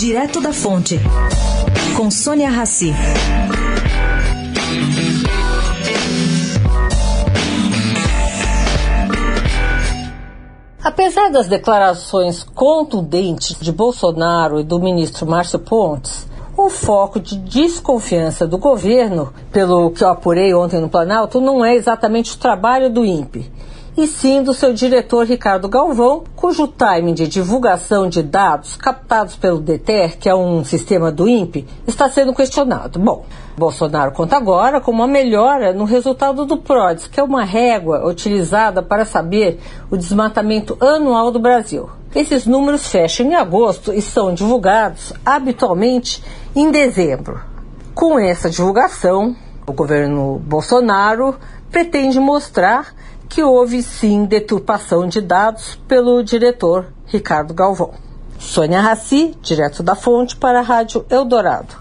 Direto da Fonte, com Sônia Rassi. Apesar das declarações contundentes de Bolsonaro e do ministro Márcio Pontes, o foco de desconfiança do governo, pelo que eu apurei ontem no Planalto, não é exatamente o trabalho do INPE, e sim do seu diretor Ricardo Galvão, cujo timing de divulgação de dados captados pelo DETER, que é um sistema do INPE, está sendo questionado. Bom, Bolsonaro conta agora com uma melhora no resultado do PRODES, que é uma régua utilizada para saber o desmatamento anual do Brasil. Esses números fecham em agosto e são divulgados habitualmente em dezembro. Com essa divulgação, o governo Bolsonaro pretende mostrar que houve sim deturpação de dados pelo diretor Ricardo Galvão. Sônia Raci, direto da fonte para a Rádio Eldorado.